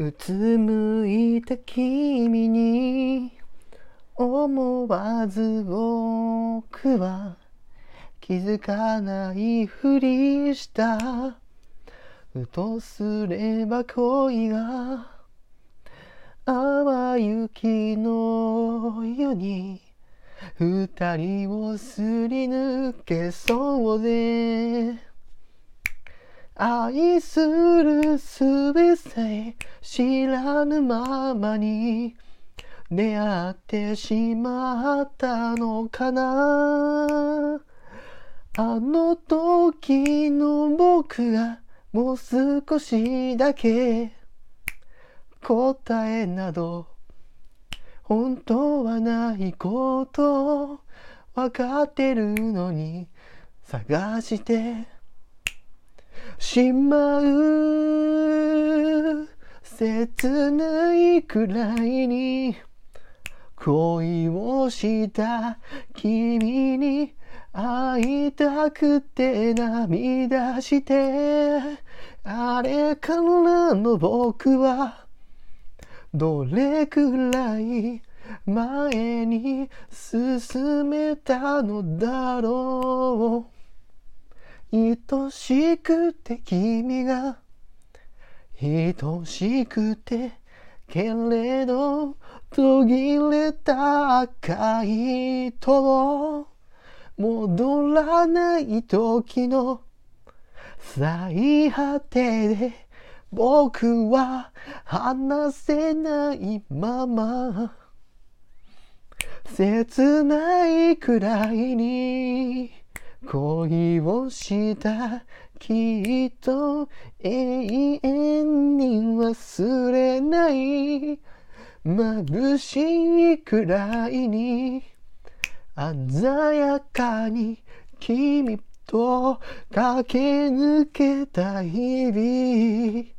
うつむいた君に思わず僕は気づかないふりした。ふとすれば恋が淡雪のように二人をすり抜けそうで。愛するすべて知らぬままに出会ってしまったのかな。あの時の僕がもう少しだけ答えなど本当はないことわかってるのに探してしまう切ないくらいに恋をした君に会いたくて涙してあれからの僕はどれくらい前に進めたのだろう。愛しくて君が愛しくてけれど途切れた赤い糸戻らない時の最果てで僕は話せないまま切ないくらいに恋をしたきっと永遠に忘れない眩しいくらいに鮮やかに君と駆け抜けた日々。